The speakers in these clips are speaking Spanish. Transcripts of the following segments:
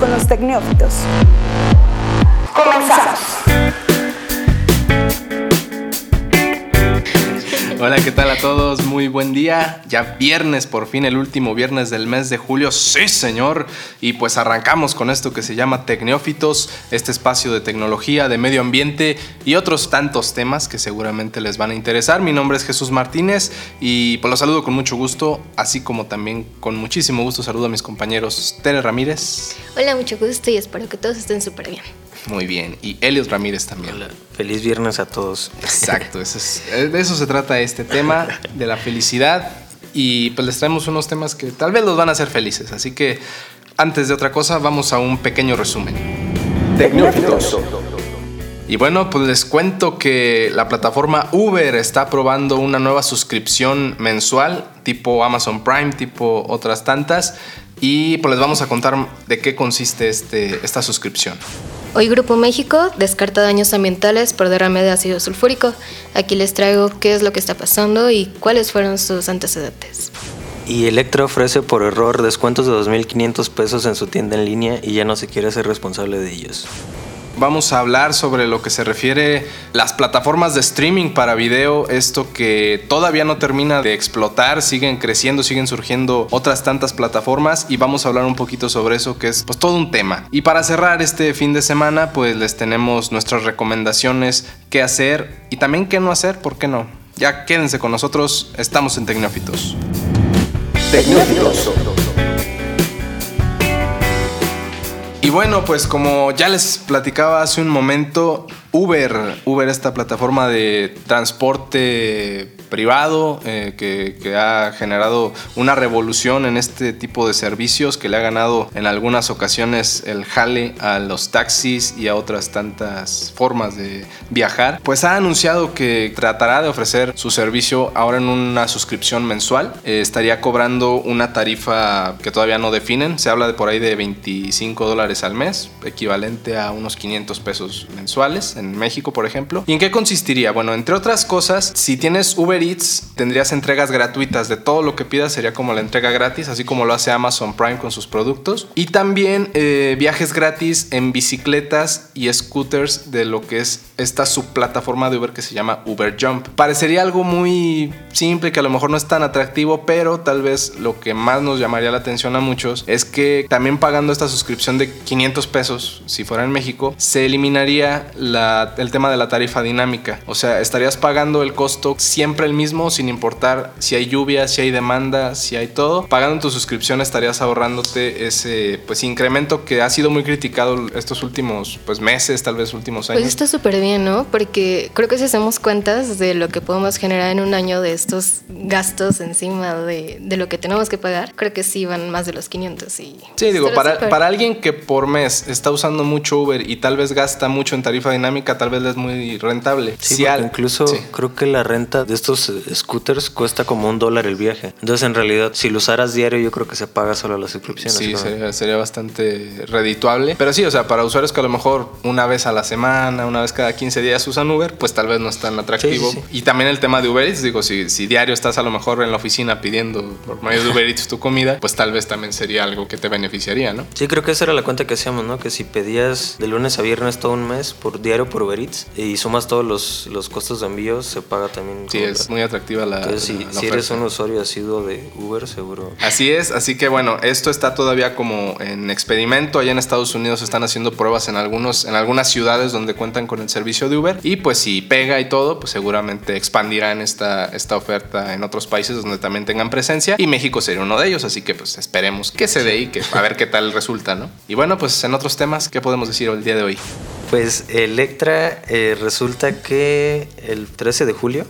Con los Tecnófitos. Hola, ¿qué tal a todos? Muy buen día. Ya viernes, por fin el último viernes del mes de julio. Sí, señor. Y pues arrancamos con esto que se llama Tecnófitos, este espacio de tecnología, de medio ambiente y otros tantos temas que seguramente les van a interesar. Mi nombre es Jesús Martínez y pues los saludo con mucho gusto, así como también con muchísimo gusto saludo a mis compañeros Tere Ramírez. Hola, mucho gusto y espero que todos estén súper bien. Muy bien. Y Elios Ramírez también. Hola. Feliz viernes a todos. Exacto. Eso es, eh, de eso se trata este tema, de la felicidad. Y pues les traemos unos temas que tal vez los van a hacer felices. Así que antes de otra cosa, vamos a un pequeño resumen. Tecnófitos. Y bueno, pues les cuento que la plataforma Uber está probando una nueva suscripción mensual, tipo Amazon Prime, tipo otras tantas. Y pues les vamos a contar de qué consiste este, esta suscripción. Hoy Grupo México descarta daños ambientales por derrame de ácido sulfúrico. Aquí les traigo qué es lo que está pasando y cuáles fueron sus antecedentes. Y Electra ofrece por error descuentos de 2.500 pesos en su tienda en línea y ya no se quiere ser responsable de ellos. Vamos a hablar sobre lo que se refiere las plataformas de streaming para video, esto que todavía no termina de explotar, siguen creciendo, siguen surgiendo otras tantas plataformas y vamos a hablar un poquito sobre eso que es pues todo un tema. Y para cerrar este fin de semana, pues les tenemos nuestras recomendaciones, qué hacer y también qué no hacer, ¿por qué no? Ya quédense con nosotros, estamos en Tecnófitos. Tecnófitos. Y bueno, pues como ya les platicaba hace un momento, Uber, Uber esta plataforma de transporte privado eh, que, ha generado una revolución en este tipo de servicios que le ha ganado en algunas ocasiones el jale a los taxis y a otras tantas formas de viajar, pues ha anunciado que tratará de ofrecer su servicio ahora en una suscripción mensual. Eh, estaría cobrando una tarifa que todavía no definen, se habla de por ahí de 25 dólares al mes, equivalente a unos 500 pesos mensuales México, por ejemplo. ¿Y en qué consistiría? Bueno, entre otras cosas, si tienes Uber Eats, tendrías entregas gratuitas de todo lo que pidas, sería como la entrega gratis, así como lo hace Amazon Prime con sus productos. Y también eh, viajes gratis en bicicletas y scooters de lo que es esta subplataforma de Uber que se llama Uber Jump. Parecería algo muy simple, que a lo mejor no es tan atractivo, pero tal vez lo que más nos llamaría la atención a muchos es que también pagando esta suscripción de 500 pesos, si fuera en México, se eliminaría la, el tema de la tarifa dinámica. O sea, estarías pagando el costo siempre el mismo, sin importar si hay lluvia, si hay demanda, si hay todo. Pagando tu suscripción estarías ahorrándote ese pues incremento que ha sido muy criticado estos últimos pues meses, tal vez últimos años. Pues está súper bien, ¿no? Porque creo que si hacemos cuentas de lo que podemos generar en un año de estos gastos encima de, de lo que tenemos que pagar, creo que sí van más de los 500 y... Sí, digo, para, para alguien que por mes está usando mucho Uber y tal vez gasta mucho en tarifa dinámica, tal vez es muy rentable. Sí, al, incluso sí. creo que la renta de estos scooters cuesta como un dólar el viaje. Entonces, en realidad, si lo usaras diario, yo creo que se paga solo la suscripción. Sí, sería, sería, bastante redituable. Pero sí, o sea, para usuarios que a lo mejor una vez a la semana, una vez cada 15 días usan Uber, pues tal vez no es tan atractivo. Sí, y también el tema de Uber Eats, digo, si, si diario estás a lo mejor en la oficina pidiendo por medio de Uber Eats tu comida, pues tal vez también sería algo que te beneficiaría, ¿no? Sí, creo que esa era la cuenta que hacíamos, ¿no? Que si pedías de lunes a viernes todo un mes por diario por Uber Eats y sumas todos los, los costos de envío, se paga también. Sí, es muy atractiva la. Entonces, si, la si eres un usuario asiduo de Uber, seguro. Así es, así que bueno, esto está todavía como en experimento. Allá en Estados Unidos están haciendo pruebas en, algunos, en algunas ciudades donde cuentan con el servicio de Uber y pues si pega y todo, pues seguramente expandirán esta, esta oferta en otros países donde también tengan presencia y México sería uno de ellos, así que pues esperemos que se dé y que a ver qué tal resulta, ¿no? Y bueno, pues en otros temas, ¿qué podemos decir el día de hoy? Pues Electra eh, resulta que el 13 de julio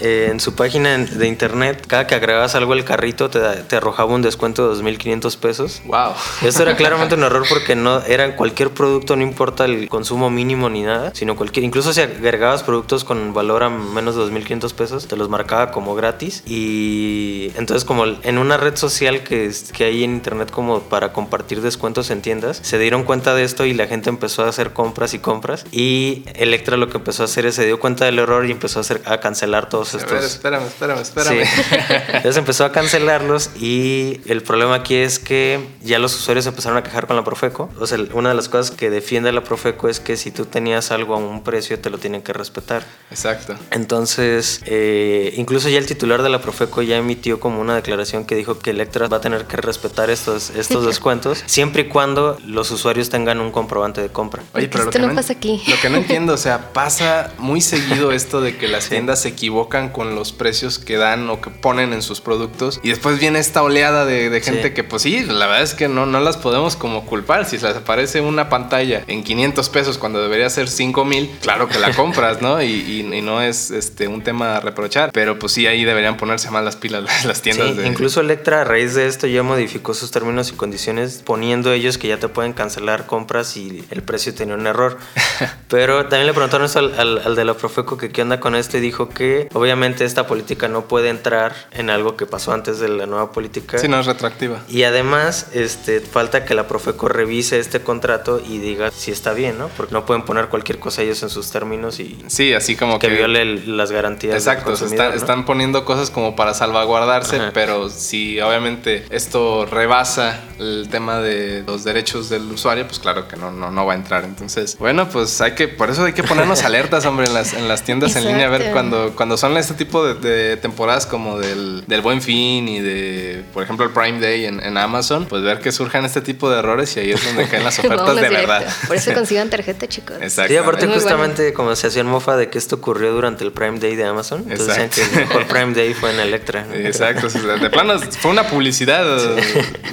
eh, en su página de internet, cada que agregabas algo al carrito te, te arrojaba un descuento de 2.500 pesos. ¡Wow! Esto era claramente un error porque no era cualquier producto, no importa el consumo mínimo ni nada, sino cualquier, incluso si agregabas productos con valor a menos de 2.500 pesos, te los marcaba como gratis. Y entonces como en una red social que, que hay en internet como para compartir descuentos en tiendas, se dieron cuenta de esto y la gente empezó a hacer compras y compras. Y Electra lo que empezó a hacer es se dio cuenta del error y empezó a, hacer, a cancelar todos A estos. ver, espérame, espérame, espérame. Sí. Entonces empezó a cancelarlos y el problema aquí es que ya los usuarios empezaron a quejar con la Profeco. O sea, una de las cosas que defiende la Profeco es que si tú tenías algo a un precio te lo tienen que respetar. Exacto. Entonces, eh, incluso ya el titular de la Profeco ya emitió como una declaración que dijo que Electra va a tener que respetar estos, estos descuentos siempre y cuando los usuarios tengan un comprobante de compra. Oye, pero lo que no pasa aquí. Lo que no entiendo, o sea, pasa muy seguido esto de que las tiendas se equivocan con los precios que dan o que ponen en sus productos y después viene esta oleada de, de gente Sí. que pues sí, la verdad es que no, no las podemos como culpar. Si les aparece una pantalla en 500 pesos cuando debería ser 5 mil, claro que la compras, ¿no? Y, y- y no es este un tema a reprochar, pero pues sí, ahí deberían ponerse más las pilas las, las tiendas. Sí, de- incluso Electra a raíz de esto ya modificó sus términos y condiciones poniendo ellos que ya te pueden cancelar compras si el precio tenía un error. Pero también le preguntaron eso al, al- al de la Profeco que qué onda con esto y dijo que obviamente esta política no puede entrar en algo que pasó antes de la nueva política. Sí, no es retroactiva. Y además, este, falta que la Profeco revise este contrato y diga si está bien, ¿no? Porque no pueden poner cualquier cosa ellos en sus términos y Sí, así como que que, viole el- las garantías. del Exacto, consumidor, están, ¿no? están poniendo cosas como para salvaguardarse, Ajá. pero si obviamente esto rebasa el tema de los derechos del usuario, pues claro que no, no, no va a entrar. Entonces, bueno, pues hay que, por eso hay que ponernos alertas, hombre, en las, en las tiendas en línea, a ver cuando, cuando son este tipo de, de temporadas como del, del Buen Fin y de, por ejemplo, el Prime Day en, en Amazon, pues ver que surjan este tipo de errores y ahí es donde caen las ofertas de directo. verdad. Por eso consigan tarjeta, chicos. Exacto. Sí, aparte Muy bueno. justamente como se hacían mofa de que esto ocurrió durante el Prime Day de Amazon. Entonces decían Exacto. que el mejor Prime Day fue en Electra. Exacto, de plano fue una publicidad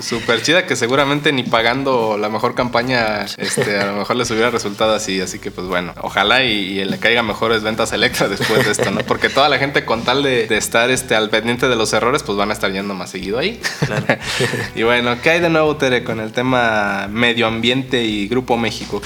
súper chida que seguramente ni pagando la mejor campaña este, a lo mejor les hubiera resultado así. Así que pues bueno, ojalá y, y le caiga mejores ventas a Electra después de esto, ¿no? Porque toda la gente con tal de, de estar este, al pendiente de los errores pues van a estar yendo más seguido ahí. Claro. y bueno, ¿qué hay de nuevo Tere con el tema medio ambiente y Grupo México?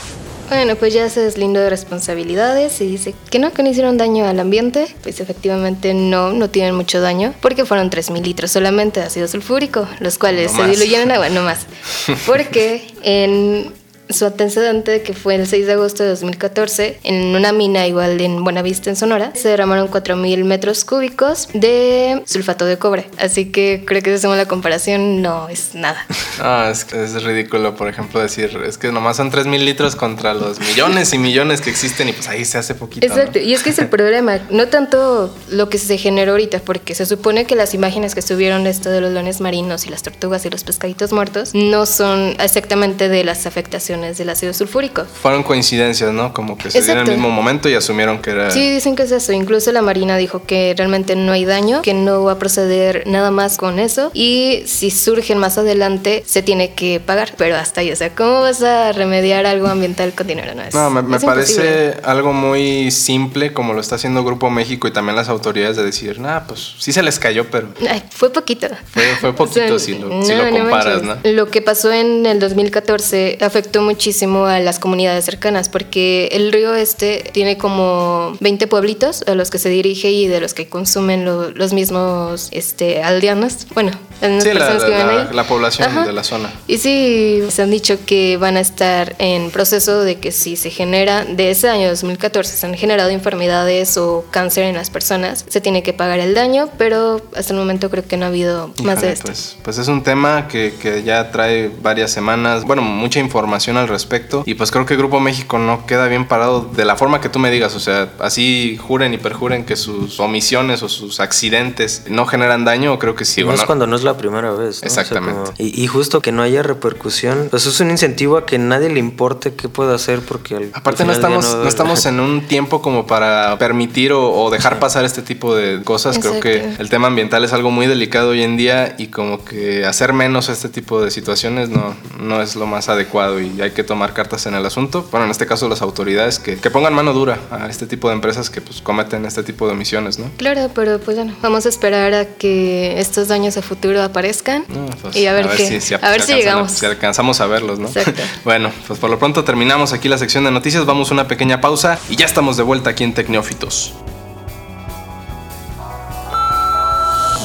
Bueno, pues ya se deslindó de responsabilidades y dice que no, que no hicieron daño al ambiente. Pues efectivamente no, no tienen mucho daño porque fueron 3.000 litros solamente de ácido sulfúrico, los cuales No se más. diluyen en agua, no más. Porque en su antecedente, que fue el 6 de agosto de 2014, en una mina igual en Buenavista, en Sonora, se derramaron 4.000 metros cúbicos de sulfato de cobre. Así que creo que si hacemos la comparación, no es nada. Ah, es, es ridículo, por ejemplo, decir, es que nomás son 3 mil litros contra los millones y millones que existen y pues ahí se hace poquito. ¿no? Exacto, y es que es el problema, no tanto lo que se generó ahorita, porque se supone que las imágenes que estuvieron de esto de los leones marinos y las tortugas y los pescaditos muertos no son exactamente de las afectaciones del ácido sulfúrico. Fueron coincidencias, ¿no? Como que se dieron en el mismo momento y asumieron que era... Sí, dicen que es eso. Incluso la Marina dijo que realmente no hay daño, que no va a proceder nada más con eso. Y si surgen más adelante, se tiene que pagar. Pero hasta ahí, o sea, ¿cómo vas a remediar algo ambiental con dinero? No, es, No, me, me es parece algo muy simple como lo está haciendo Grupo México y también las autoridades de decir, nah, pues sí se les cayó, pero Ay, fue poquito. fue, fue poquito si lo, si lo comparas, ¿no? Lo que pasó en el 2014 afectó muchísimo a las comunidades cercanas porque el río este tiene como 20 pueblitos a los que se dirige y de los que consumen lo- los mismos este, aldeanos. Bueno, las la, personas que la- viven la- ahí. la población Ajá. de la zona. Y sí, se han dicho que van a estar en proceso de que si se genera, de ese año 2014, se han generado enfermedades o cáncer en las personas, se tiene que pagar el daño, pero hasta el momento creo que no ha habido más de esto. Pues, pues es un tema que, que ya trae varias semanas, bueno, mucha información al respecto. Y pues creo que Grupo México no queda bien parado de la forma que tú me digas. O sea, así juren y perjuren que sus omisiones o sus accidentes no generan daño, creo que sí. no ¿o es cuando no es la primera vez. ¿no? O sea, Exactamente. como- y, y justo que no haya repercusión, pues es un incentivo a que nadie le importe qué puede hacer porque al, Aparte al no estamos, no estamos en un tiempo como para permitir o, o dejar pasar este tipo de cosas. Creo que el tema ambiental es algo muy delicado hoy en día y como que hacer menos este tipo de situaciones no, no es lo más adecuado y hay que tomar cartas en el asunto. Bueno, en este caso las autoridades que, que pongan mano dura a este tipo de empresas que pues cometen este tipo de omisiones, ¿no? Claro, pero pues bueno, vamos a esperar a que estos daños a futuro aparezcan No, pues, y a ver, qué, si, a ver si llegamos. si alcanzamos a verlos, ¿no? Exacto. bueno, pues por lo pronto terminamos aquí la sección de noticias, vamos a una pequeña pausa y ya estamos de vuelta aquí en Tecnófitos.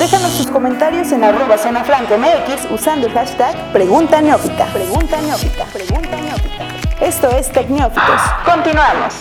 Déjanos tus comentarios en arroba zona usando el hashtag Pregunta Neófita. Pregunta Neófita. Pregunta Neófita. Esto es Tecnófitos. Continuamos.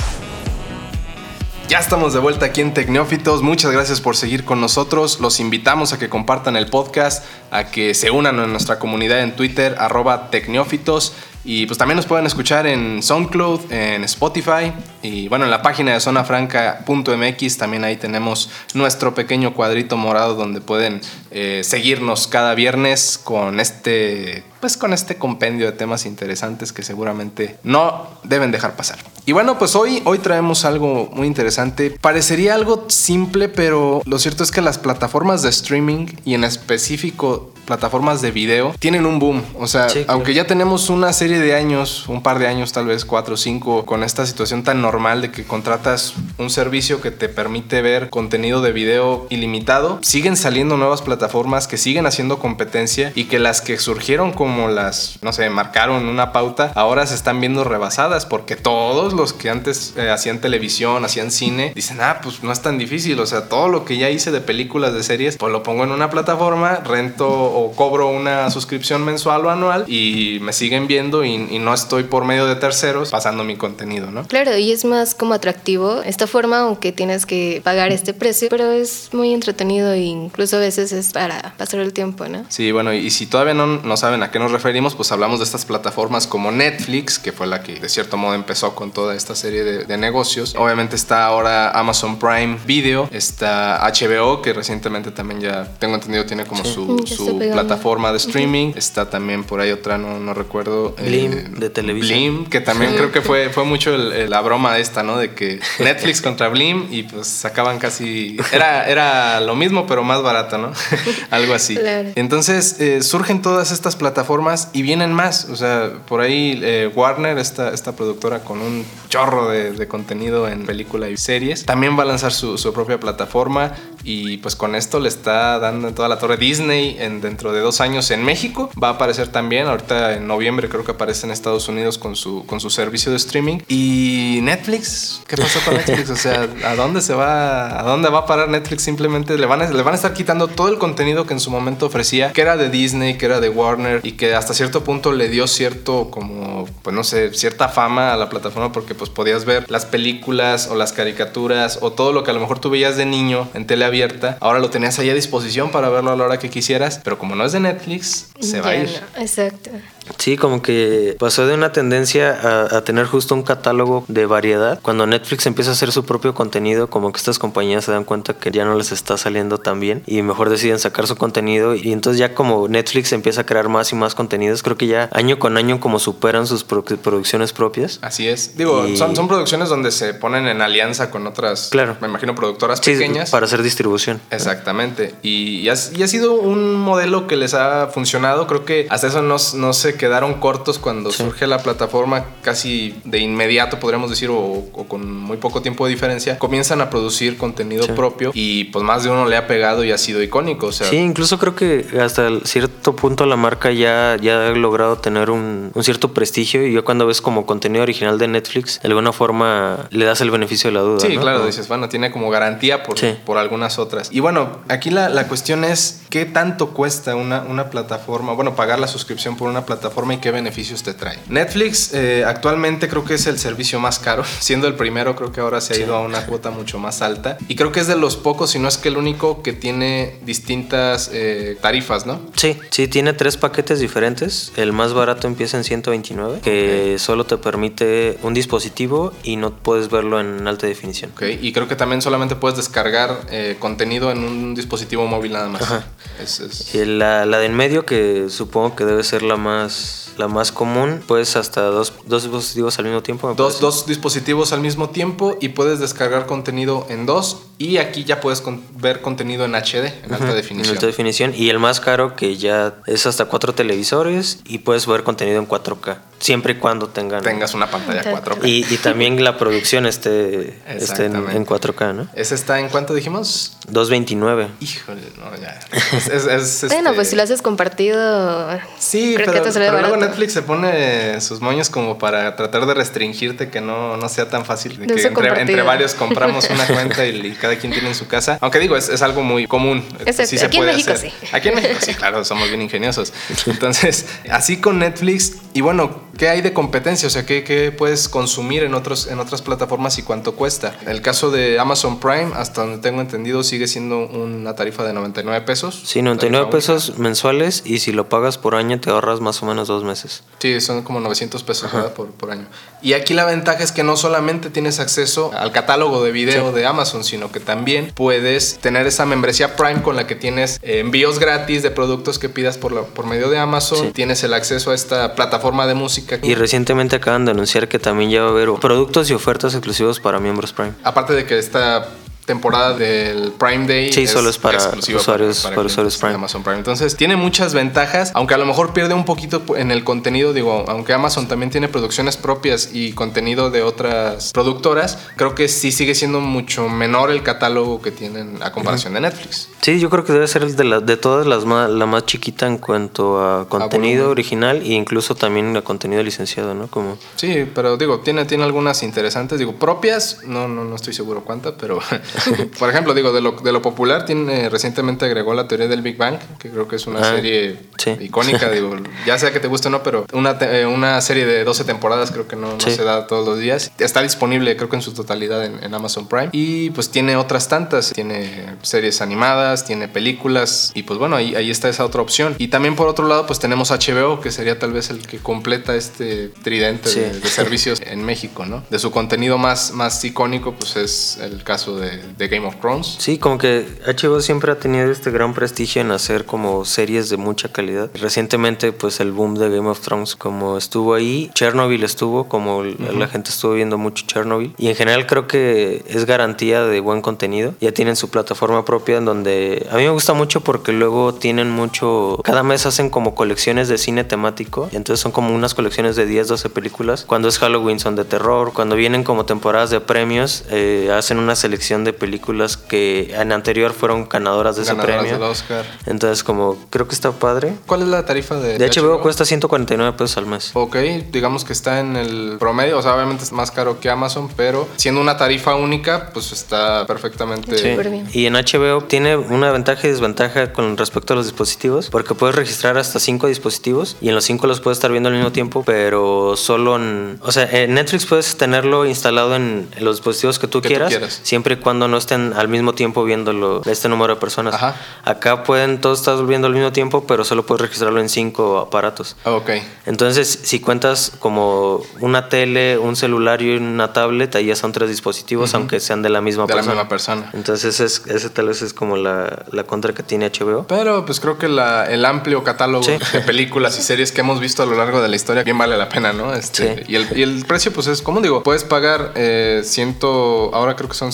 Ya estamos de vuelta aquí en Tecnófitos. Muchas gracias por seguir con nosotros. Los invitamos a que compartan el podcast, a que se unan a nuestra comunidad en Twitter, arroba Tecnófitos. Y pues también nos pueden escuchar en SoundCloud, en Spotify y bueno, en la página de zonafranca.mx también ahí tenemos nuestro pequeño cuadrito morado donde pueden eh, seguirnos cada viernes con este, pues con este compendio de temas interesantes que seguramente no deben dejar pasar. Y bueno, pues hoy, hoy traemos algo muy interesante. Parecería algo simple, pero lo cierto es que las plataformas de streaming y en específico plataformas de video tienen un boom. O sea, Sí, claro. aunque ya tenemos una serie de años, un par de años, tal vez cuatro o cinco, con esta situación tan normal de que contratas un servicio que te permite ver contenido de video ilimitado, siguen saliendo nuevas plataformas que siguen haciendo competencia y que las que surgieron como las, no sé, marcaron una pauta, ahora se están viendo rebasadas porque todos los que antes eh, hacían televisión, hacían cine, dicen, ah, pues no es tan difícil, o sea, todo lo que ya hice de películas, de series, pues lo pongo en una plataforma, rento cobro una suscripción mensual o anual y me siguen viendo y, y no estoy por medio de terceros pasando mi contenido, ¿no? Claro, y es más como atractivo esta forma, aunque tienes que pagar este precio, pero es muy entretenido e incluso a veces es para pasar el tiempo, ¿no? Sí, bueno, y si todavía no, no saben a qué nos referimos, pues hablamos de estas plataformas como Netflix, que fue la que de cierto modo empezó con toda esta serie de, de negocios. Obviamente está ahora Amazon Prime Video, está HBO, que recientemente también ya tengo entendido tiene como Sí. su, Mm, su pegando. plataforma de streaming. Está también por ahí otra, no, no recuerdo. eh, Blim, de televisión. Blim, que también creo que fue, fue mucho el- el- la broma esta, ¿no? De que Netflix contra Blim y pues sacaban casi... Era, era lo mismo, pero más barato, ¿no? Algo así. Claro. Entonces eh, surgen todas estas plataformas y vienen más. O sea, por ahí eh, Warner, esta, esta productora con un chorro de, de contenido en película y series, también va a lanzar su, su propia plataforma y pues con esto le está dando en toda la torre Disney en, dentro de dos años en México. Va a aparecer también, ahorita en noviembre creo que aparece en Estados Unidos con su, con su servicio de streaming. Y Netflix, ¿qué pasó con Netflix? O sea, ¿a dónde se va? ¿A dónde va a parar Netflix? Simplemente le van a, le van a estar quitando todo el contenido que en su momento ofrecía, que era de Disney, que era de Warner y que hasta cierto punto le dio cierto como, pues no sé, cierta fama a la plataforma porque pues podías ver las películas o las caricaturas o todo lo que a lo mejor tú veías de niño en tele abierta, ahora lo tenías ahí a disposición para verlo a la hora que quisieras, pero como no es de Netflix, se va a ir. no, exacto. Sí, como que pasó de una tendencia a, a tener justo un catálogo de variedad. Cuando Netflix empieza a hacer su propio contenido, como que estas compañías se dan cuenta que ya no les está saliendo tan bien y mejor deciden sacar su contenido. Y entonces ya como Netflix empieza a crear más y más contenidos, creo que ya año con año como superan sus pro- producciones propias. Así es. Digo, Y- son, son producciones donde se ponen en alianza con otras, Claro. me imagino, productoras Sí, pequeñas. para hacer distribución. Exactamente. Y, y ha, y ha sido un modelo que les ha funcionado. Creo que hasta eso no, no se quedaron cortos cuando surge la plataforma casi de inmediato, podríamos decir, o, o con muy poco tiempo de diferencia. Comienzan a producir contenido Sí. propio y pues más de uno le ha pegado y ha sido icónico. O sea, Sí, incluso creo que hasta cierto punto la marca ya, ya ha logrado tener un, un cierto prestigio y yo cuando ves como contenido original de Netflix, de alguna forma le das el beneficio de la duda. Sí, ¿no? claro, dices, bueno, tiene como garantía por, Sí. por algunas otras. Y bueno, aquí la, la cuestión es qué tanto cuesta una, una plataforma, bueno, pagar la suscripción por una plataforma y qué beneficios te trae. Netflix eh, actualmente creo que es el servicio más caro, siendo el primero creo que ahora se ha ido a una cuota mucho más alta y creo que es de los pocos, si no es que el único que tiene distintas eh, tarifas, ¿no? Sí, sí, tiene tres paquetes diferentes. El más barato empieza en 129, que solo te permite un dispositivo y no puedes verlo en alta definición. Ok, y creo que también solamente puedes descargar eh, contenido en un dispositivo móvil nada más. Ajá. Es- es- la, la de en medio, que supongo que debe ser la más, us la más común, pues hasta dos, dos dispositivos al mismo tiempo. Dos, dos dispositivos al mismo tiempo y puedes descargar contenido en dos y aquí ya puedes con- ver contenido en HD, en alta definición. En alta definición. Y el más caro que ya es hasta cuatro televisores y puedes ver contenido en 4K. Siempre y cuando tengan... Tengas una pantalla Exacto. 4K. Y, y también la producción esté, esté en, en 4K, ¿no? ¿Ese está en cuánto dijimos? 229. Híjole, no, ya. Es, es- es, Bueno, este- pues si lo haces compartido, Sí, creo pero, que te sale pero luego. Netflix se pone sus moños como para tratar de restringirte que no, no sea tan fácil. de que entre, varios compramos una cuenta y, y cada quien tiene en su casa. Aunque digo, es, es algo muy común. Exacto. se Aquí en puede México hacer. sí. Aquí en México sí, claro, somos bien ingeniosos. Entonces, así con Netflix. Y bueno, qué hay de competencia, o sea, qué, qué puedes consumir en, otros, en otras plataformas y cuánto cuesta. El caso de Amazon Prime, hasta donde tengo entendido, sigue siendo una tarifa de 99 pesos. Sí, 99 pesos mensuales y si lo pagas por año te ahorras más o menos dos meses. Sí, son como 900 pesos por, por, año. Y aquí la ventaja es que no solamente tienes acceso al catálogo de video de Amazon, sino que también puedes tener esa membresía Prime con la que tienes eh, envíos gratis de productos que pidas por, por medio de Amazon. Tienes el acceso a esta plataforma de música. Y recientemente acaban de anunciar que también ya va a haber productos y ofertas exclusivos para miembros Prime. Aparte de que esta temporada del Prime Day. Sí, solo es para usuarios, para, usuarios Prime. Amazon Prime. Entonces, tiene muchas ventajas, aunque a lo mejor pierde un poquito en el contenido. Digo, aunque Amazon también tiene producciones propias y contenido de otras productoras, creo que sí sigue siendo mucho menor el catálogo que tienen a comparación de Netflix. Sí, yo creo que debe ser el de, la, de todas las más, la más chiquita en cuanto a contenido original e incluso también a contenido licenciado, ¿no? Como... Sí, pero digo, tiene, tiene algunas interesantes, digo, propias, no, no, no estoy seguro cuántas, pero Por ejemplo, digo, de lo, de lo popular, tiene, recientemente agregó la teoría del Big Bang, que creo que es una ah, serie icónica, digo, ya sea que te guste o no, pero una, eh, una serie de 12 temporadas creo que no, se da todos los días. Está disponible, creo que en su totalidad en, Amazon Prime. Y pues tiene otras tantas, tiene series animadas, tiene películas, y pues bueno, ahí, ahí está esa otra opción. Y también por otro lado, pues tenemos HBO, que sería tal vez el que completa este tridente de, de, servicios en México, ¿no? De su contenido más, más icónico, pues es el caso de, de Game of Thrones. Sí, como que HBO siempre ha tenido este gran prestigio en hacer como series de mucha calidad. Recientemente, pues el boom de Game of Thrones como estuvo ahí, Chernobyl estuvo, como la gente estuvo viendo mucho Chernobyl. Y en general creo que es garantía de buen contenido. Ya tienen su plataforma propia en donde a mí me gusta mucho porque luego tienen mucho, cada mes hacen como colecciones de cine temático. Y entonces son como unas colecciones de 10, 12 películas. Cuando es Halloween son de terror. Cuando vienen como temporadas de premios, eh, hacen una selección de películas películas que en anterior fueron ganadoras de ese premio. Oscar. Entonces, como creo que está padre. ¿Cuál es la tarifa de, de HBO? cuesta 149 pesos al mes. Ok, digamos que está en el promedio, o sea, obviamente es más caro que Amazon, pero siendo una tarifa única, pues está perfectamente sí. bien. Y en HBO tiene una ventaja y desventaja con respecto a los dispositivos, porque puedes registrar hasta 5 dispositivos y en los 5 los puedes estar viendo al mismo tiempo, pero solo en, o sea, en Netflix puedes tenerlo instalado en, los dispositivos que tú, quieras, siempre y cuando no esté al mismo tiempo viéndolo este número de personas. Acá pueden todos estar viendo al mismo tiempo, pero solo puedes registrarlo en cinco aparatos. Ah, ok. Entonces, si cuentas como una tele, un celular y una tablet, ahí ya son tres dispositivos, aunque sean de la misma de persona. la misma persona. Entonces, es, ese tal vez es como la, la, contra que tiene HBO. Pero pues creo que la, el amplio catálogo de películas y series que hemos visto a lo largo de la historia bien vale la pena, ¿no? Este, y, el, y el precio, pues es, como digo, puedes pagar eh, ciento, ahora creo que son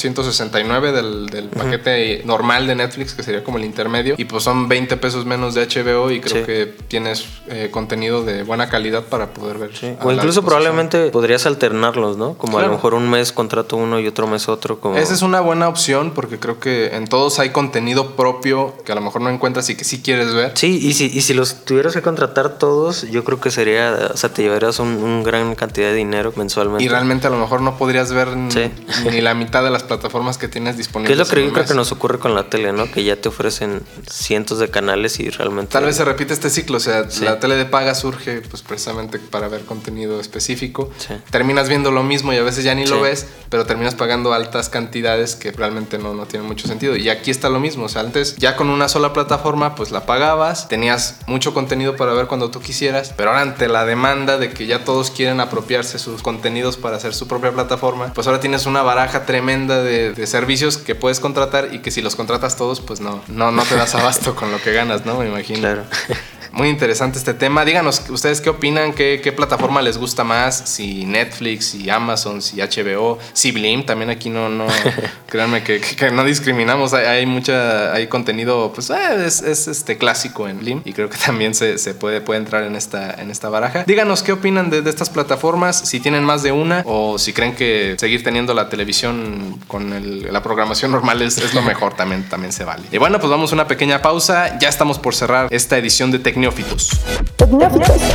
169 del, paquete normal de Netflix, que sería como el intermedio, y pues son 20 pesos menos de HBO y creo que tienes eh, contenido de buena calidad para poder ver. O incluso probablemente podrías alternarlos, ¿no? Como a lo mejor un mes contrato uno y otro mes otro. Como... Esa es una buena opción porque creo que en todos hay contenido propio que a lo mejor no encuentras y que sí quieres ver. Sí, y si, y si los tuvieras que contratar todos, yo creo que sería, o sea, te llevarías un, gran cantidad de dinero mensualmente. Y realmente a lo mejor no podrías ver ni la mitad de las plataformas que tienes disponibles. ¿Qué es lo que yo creo que nos ocurre con la tele, ¿no? Que ya te ofrecen cientos de canales y realmente... Tal vez se repite este ciclo, o sea, la tele de paga surge pues precisamente para ver contenido específico. Terminas viendo lo mismo y a veces ya ni lo ves, pero terminas pagando altas cantidades que realmente no, no tienen mucho sentido. Y aquí está lo mismo, o sea, antes ya con una sola plataforma pues la pagabas, tenías mucho contenido para ver cuando tú quisieras, pero ahora ante la demanda de que ya todos quieren apropiarse sus contenidos para hacer su propia plataforma, pues ahora tienes una baraja tremenda de, de servicios que puedes contratar y que si los contratas todos, pues no, no, no te das abasto con lo que ganas, ¿no? Me imagino. Claro. Muy interesante este tema. Díganos ustedes qué opinan, qué, qué, plataforma les gusta más, si Netflix, si Amazon, si HBO, si Blim, también aquí no, no, créanme que, que, no discriminamos, hay, hay, mucha, hay contenido, pues eh, es, es, este clásico en Blim y creo que también se, se, puede, puede entrar en esta, en esta baraja. Díganos qué opinan de, de, estas plataformas, si tienen más de una o si creen que seguir teniendo la televisión con el, la programación normal es, es, lo mejor, también, también se vale. Y bueno, pues vamos a una pequeña pausa, ya estamos por cerrar esta edición de Tecnología Tecnófitos.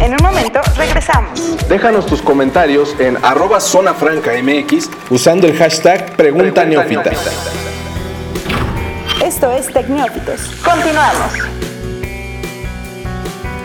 En un momento regresamos. Déjanos tus comentarios en arroba zona franca mx usando el hashtag Pregunta, Neófita. Esto es Tecnófitos. Continuamos.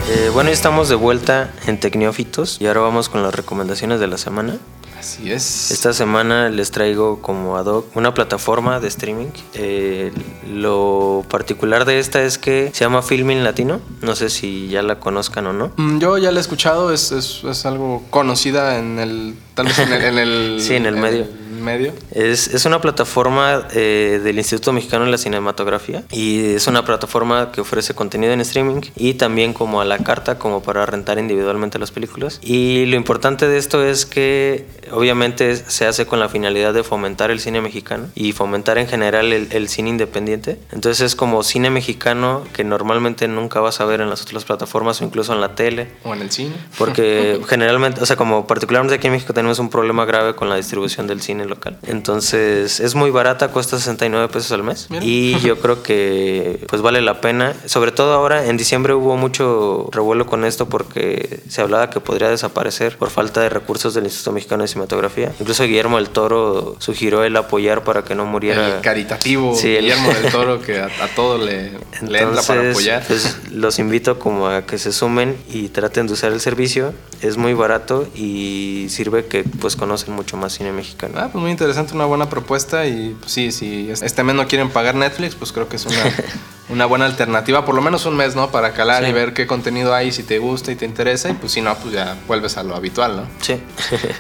Eh, bueno, ya estamos de vuelta en Tecniófitos y ahora vamos con las recomendaciones de la semana. Así es. Esta semana les traigo como ad hoc una plataforma de streaming. Eh, lo particular de esta es que se llama Filming Latino. No sé si ya la conozcan o no. Mm, Yo ya la he escuchado, es, es, es algo conocida en el. Tal vez en el. en el- Sí, en el medio. medio. Es, es una plataforma eh, del Instituto Mexicano de la Cinematografía y es una plataforma que ofrece contenido en streaming y también como a la carta, como para rentar individualmente las películas. Y lo importante de esto es que obviamente se hace con la finalidad de fomentar el cine mexicano y fomentar en general el, el cine independiente. Entonces es como cine mexicano que normalmente nunca vas a ver en las otras plataformas o incluso en la tele. O en el cine. Porque generalmente, o sea, como particularmente aquí en México tenemos un problema grave con la distribución del cine local. Entonces es muy barata, cuesta 69 pesos al mes. Mira. Y yo creo que pues vale la pena. Sobre todo ahora, en diciembre hubo mucho revuelo con esto porque se hablaba que podría desaparecer por falta de recursos del Instituto Mexicano de Cinematografía. Incluso Guillermo del Toro sugirió el apoyar para que no muriera. El caritativo Sí, el- Guillermo del Toro que a, a todo le, le entra para Entonces, apoyar. pues, los invito como a que se sumen y traten de usar el servicio. Es muy barato y sirve que pues conocen mucho más cine mexicano. Ah, pues muy interesante, una buena propuesta y pues, sí, si este mes no quieren pagar Netflix, pues creo que es una, una buena alternativa, por lo menos un mes, ¿no? Para calar Sí. y ver qué contenido hay, si te gusta y te interesa y pues si no, pues ya vuelves a lo habitual, ¿no? Sí.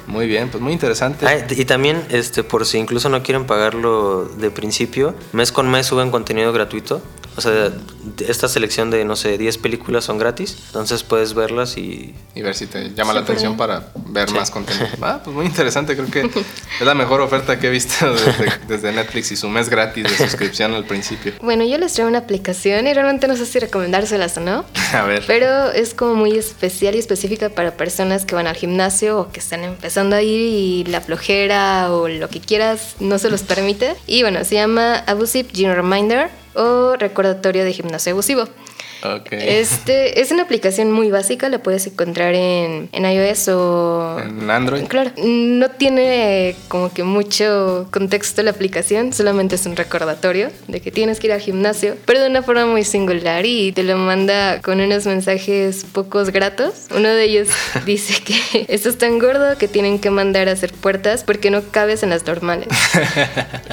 Muy bien, muy interesante. Ah, y también, este, por si incluso no quieren pagarlo de principio, mes con mes suben contenido gratuito. O sea, esta selección de, no sé, 10 películas son gratis. Entonces puedes verlas y Y ver si te llama la Súper atención bien. para ver Sí. más contenido. Ah, pues muy interesante, creo que es la mejor oferta que he visto desde, desde Netflix y su mes gratis de suscripción al principio. Bueno, yo les traigo una aplicación y realmente no sé si recomendárselas o no. A ver. Pero es como muy especial y específica para personas que van al gimnasio o que están empezando a ir y la flojera o lo que quieras no se los permite. Y bueno, se llama Abusive Gym Reminder o recordatorio de gimnasio abusivo. Ok. Este es una aplicación muy básica, la puedes encontrar en, en iOS o En Android. Claro, no tiene como que mucho contexto la aplicación, solamente es un recordatorio de que tienes que ir al gimnasio, pero de una forma muy singular y te lo manda con unos mensajes pocos gratos. Uno de ellos dice que estás tan gordo que tienen que mandar a hacer puertas porque no cabes en las normales.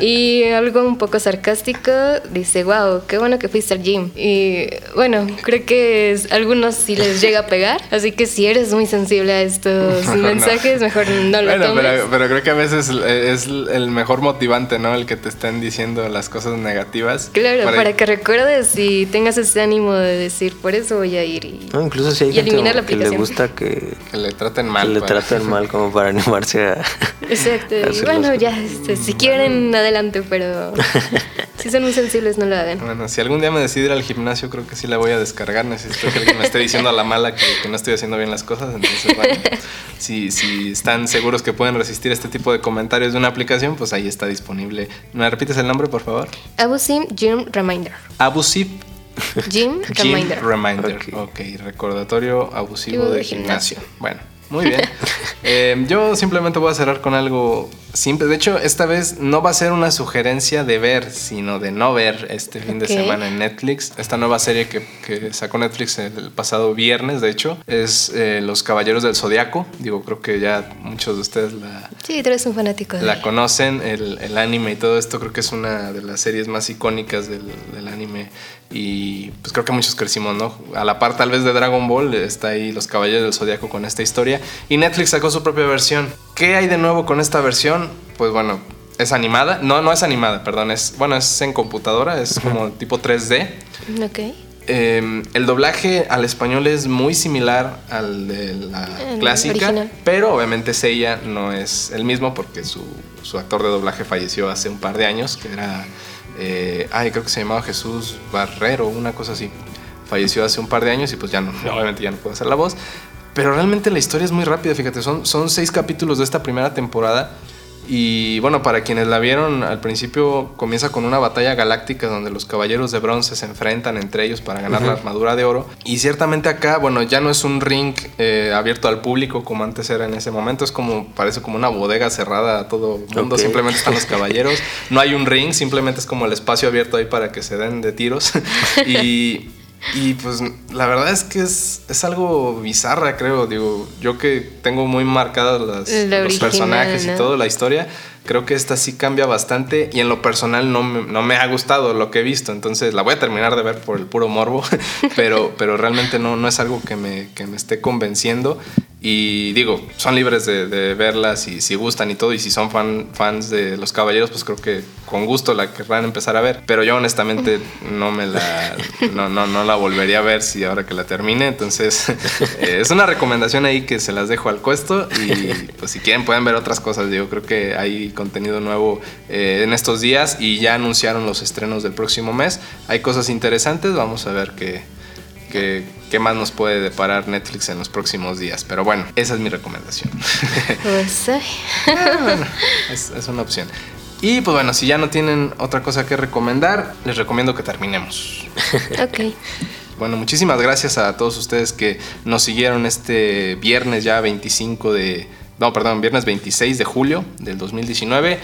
Y algo un poco sarcástico dice, wow, qué bueno que fuiste al gym. Y bueno, creo que es- a algunos sí les llega a pegar, así que si eres muy sensible a estos Mejor no. mensajes, mejor no lo Bueno, tomes. pero, pero creo que a veces es el mejor motivante, ¿no? El que te estén diciendo las cosas negativas. Claro, Para- para que recuerdes y tengas ese ánimo de decir, por eso voy a ir. Y... No, incluso si hay Y gente eliminar la que le aplicación. gusta que, Que le traten que mal. le para- traten mal como para animarse a... Exacto. Y hacer bueno, ya, este, si quieren, adelante, pero si son muy sensibles, no lo hagan. Bueno, si algún día me decido ir al gimnasio, creo que sí la voy a descargar. Necesito que alguien me esté diciendo a la mala que, que no estoy haciendo bien las cosas. Entonces, bueno, si, si están seguros que pueden resistir este tipo de comentarios de una aplicación, pues ahí está disponible. ¿Me repites el nombre, por favor? Abusim Gym Reminder. Abusive Gym Gym Reminder. Reminder. Ok. ok, recordatorio abusivo De de gimnasio. gimnasio. Bueno, muy bien. Eh, yo simplemente voy a cerrar con algo simple. De hecho, esta vez no va a ser una sugerencia de ver, sino de no ver este fin de semana en Netflix. Esta nueva serie que, que sacó Netflix el pasado viernes, de hecho, es eh, Los Caballeros del Zodiaco. Digo, creo que ya muchos de ustedes la, Sí, tú eres un fanático la conocen, el, el anime y todo esto creo que es una de las series más icónicas del, del anime y pues creo que muchos crecimos, ¿no? A la par tal vez de Dragon Ball está ahí Los Caballeros del Zodiaco con esta historia y Netflix sacó su propia versión. ¿Qué hay de nuevo con esta versión? Pues bueno, es animada, no, no es animada, perdón, es bueno, es en computadora, es como tipo 3D. Ok. Eh, el doblaje al español es muy similar al de la El clásica, original. pero obviamente Seiya no es el mismo porque su, su actor de doblaje falleció hace un par de años, que era, eh, ay, creo que se llamaba Jesús Barrero, una cosa así. Falleció hace un par de años y pues ya no, obviamente ya no puede hacer la voz. Pero realmente la historia es muy rápida, fíjate, son, son seis capítulos de esta primera temporada. Y bueno, para quienes la vieron, al principio comienza con una batalla galáctica donde los caballeros de bronce se enfrentan entre ellos para ganar la armadura de oro. Y ciertamente acá, bueno, ya no es un ring eh, abierto al público como antes era en ese momento, es como, parece como una bodega cerrada a todo mundo, simplemente están los caballeros. No hay un ring, simplemente es como el espacio abierto ahí para que se den de tiros. y Y pues la verdad es que es, es algo bizarra, creo. Digo, yo que tengo muy marcadas las, La los original, personajes y todo, la historia, creo que esta sí cambia bastante y en lo personal no me, no me ha gustado lo que he visto. Entonces la voy a terminar de ver por el puro morbo, pero, pero realmente no, no es algo que me, que me esté convenciendo. Y digo, son libres de, de verlas y si gustan y todo. Y si son fan, fans de Los Caballeros, pues creo que con gusto la querrán empezar a ver. Pero yo honestamente no me la, no, no, no la volvería a ver si ahora que la termine. Entonces eh, es una recomendación ahí que se las dejo al cuesto. Y pues si quieren pueden ver otras cosas. Yo creo que hay contenido nuevo eh, en estos días y ya anunciaron los estrenos del próximo mes. Hay cosas interesantes. Vamos a ver qué, qué, qué más nos puede deparar Netflix en los próximos días. Pero bueno, esa es mi recomendación. Pues, ay. es, es una opción. Y pues bueno, si ya no tienen otra cosa que recomendar, les recomiendo que terminemos. ok. Bueno, muchísimas gracias a todos ustedes que nos siguieron este viernes ya 25 de... No, perdón, viernes 26 de julio del 2019.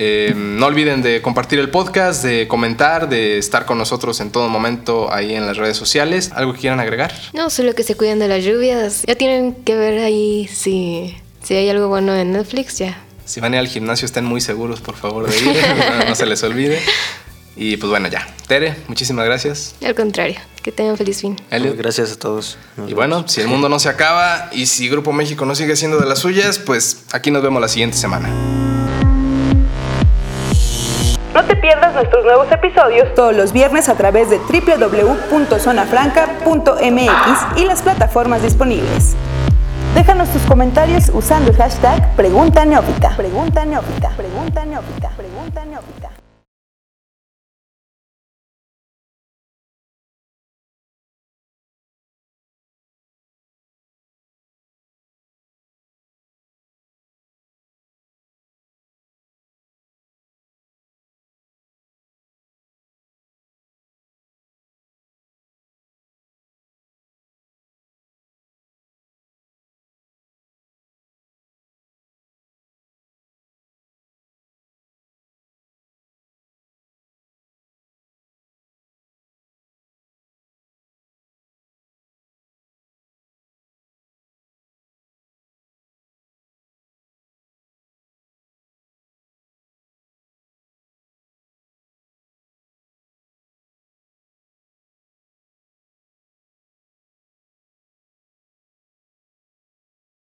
Eh, no olviden de compartir el podcast, de comentar, de estar con nosotros en todo momento ahí en las redes sociales. ¿Algo que quieran agregar? No, solo que se cuiden de las lluvias. Ya tienen que ver ahí si, si hay algo bueno en Netflix, ya. Si van a ir al gimnasio, estén muy seguros, por favor, de ir. no, no se les olvide. Y pues bueno, ya. Tere, muchísimas gracias. Al contrario, que tengan feliz fin. Elliot. Gracias a todos. Nos Y bueno, si el mundo no se acaba y si Grupo México no sigue siendo de las suyas, pues aquí nos vemos la siguiente semana. No te pierdas nuestros nuevos episodios todos los viernes a través de www.zonafranca.mx y las plataformas disponibles. Déjanos tus comentarios usando el hashtag Pregunta Neófita. Pregunta Neófita. Pregunta Neófita.